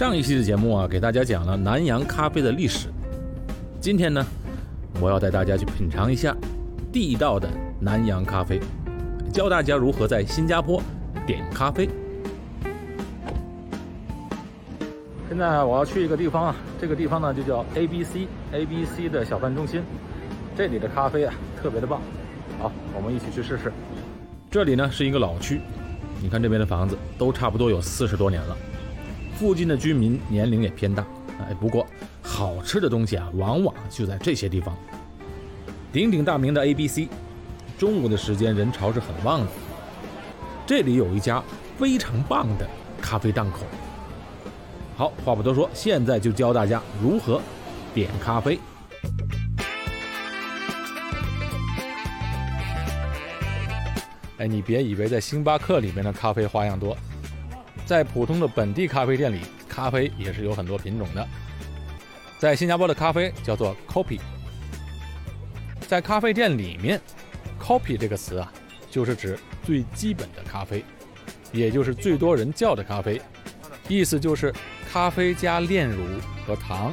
上一期的节目啊，给大家讲了南洋咖啡的历史。今天呢，我要带大家去品尝一下地道的南洋咖啡，教大家如何在新加坡点咖啡。现在我要去一个地方啊，这个地方呢就叫 A B C A B C 的小贩中心。这里的咖啡啊特别的棒，好，我们一起去试试。这里呢是一个老区，你看这边的房子都差不多有四十多年了，附近的居民年龄也偏大。哎，不过好吃的东西啊，往往就在这些地方。鼎鼎大名的 A B C，中午的时间人潮是很旺的。这里有一家非常棒的咖啡档口。好，话不多说，现在就教大家如何点咖啡。哎，你别以为在星巴克里面的咖啡花样多，在普通的本地咖啡店里，咖啡也是有很多品种的。在新加坡的咖啡叫做 Kopi，在咖啡店里面，Kopi 这个词啊，就是指最基本的咖啡，也就是最多人叫的咖啡，意思就是。咖啡加炼乳和糖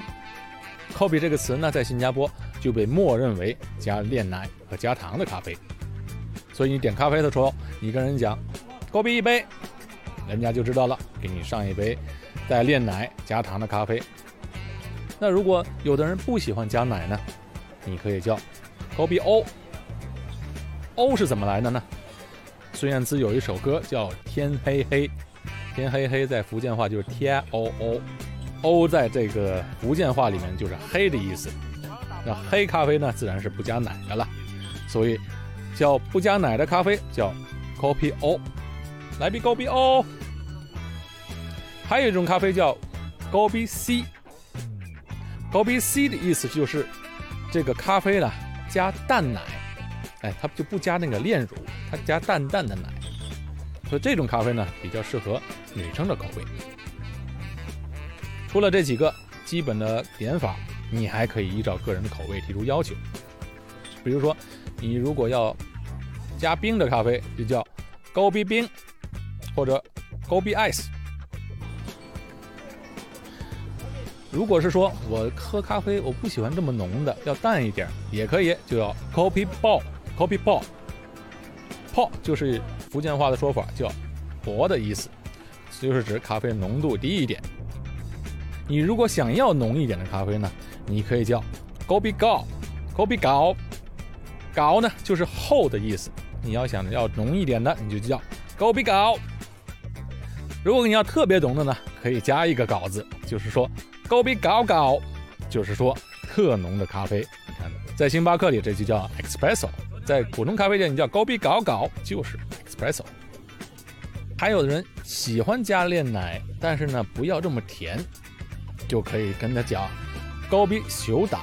“copy” 这个词呢，在新加坡就被默认为加炼奶和加糖的咖啡。所以你点咖啡的时候，你跟人讲 “copy” 一杯”，人家就知道了，给你上一杯带炼奶加糖的咖啡。那如果有的人不喜欢加奶呢，你可以叫 “copy o”。O 是怎么来的呢？孙燕姿有一首歌叫《天黑黑》。天黑黑在福建话就是天 o o，o 在这个福建话里面就是黑的意思。那黑咖啡呢，自然是不加奶的了，所以叫不加奶的咖啡叫 Coffee O，来杯 Coffee O。还有一种咖啡叫 Coffee C，Coffee C 的意思就是这个咖啡呢加淡奶，哎，它就不加那个炼乳，它加淡淡的奶。所以这种咖啡呢，比较适合女生的口味。除了这几个基本的点法，你还可以依照个人的口味提出要求。比如说，你如果要加冰的咖啡，就叫高逼冰，或者高逼 ice。如果是说我喝咖啡我不喜欢这么浓的，要淡一点，也可以，就要 coffee ball，coffee ball，ball 就是。福建话的说法叫“薄”的意思，就是指咖啡浓度低一点。你如果想要浓一点的咖啡呢，你可以叫“高比高”，“高比高”，“高”呢就是厚的意思。你要想要浓一点的，你就叫“高比高”。如果你要特别浓的呢，可以加一个“高”字，就是说“高比搞搞”，就是说特浓的咖啡。你看，在星巴克里这就叫 Espresso，在普通咖啡店你叫“高比搞搞”，就是。espresso，还有的人喜欢加炼奶，但是呢不要这么甜，就可以跟他讲高比小奶，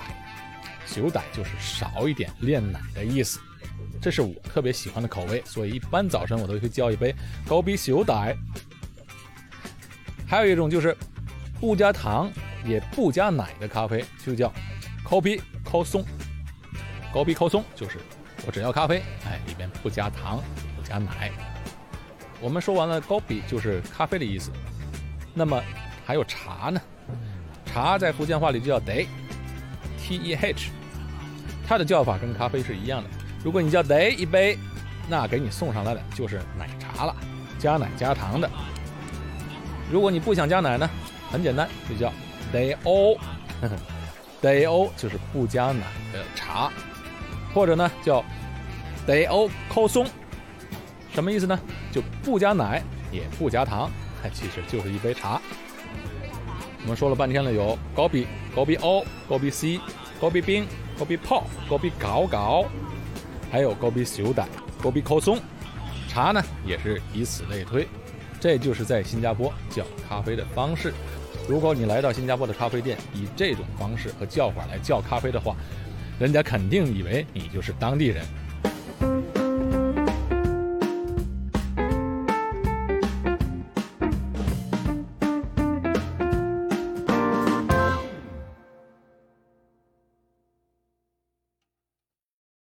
小奶就是少一点炼奶的意思。这是我特别喜欢的口味，所以一般早晨我都会叫一杯高比小奶。还有一种就是不加糖也不加奶的咖啡，就叫高比高松。高比高松就是我只要咖啡，哎，里边不加糖。不加奶。我们说完了，高比就是咖啡的意思。那么还有茶呢？茶在福建话里就叫 day，t e h，它的叫法跟咖啡是一样的。如果你叫 day 一杯，那给你送上来的就是奶茶了，加奶加糖的。如果你不想加奶呢，很简单，就叫 day o，day o 就是不加奶的茶，或者呢叫 day o 扣松。什么意思呢？就不加奶，也不加糖，其实就是一杯茶。我们说了半天了，有高比、高比 O、高比 C、高比冰、高比泡、高比搞搞，还有高比小胆、高比口松。茶呢，也是以此类推。这就是在新加坡叫咖啡的方式。如果你来到新加坡的咖啡店，以这种方式和叫法来叫咖啡的话，人家肯定以为你就是当地人。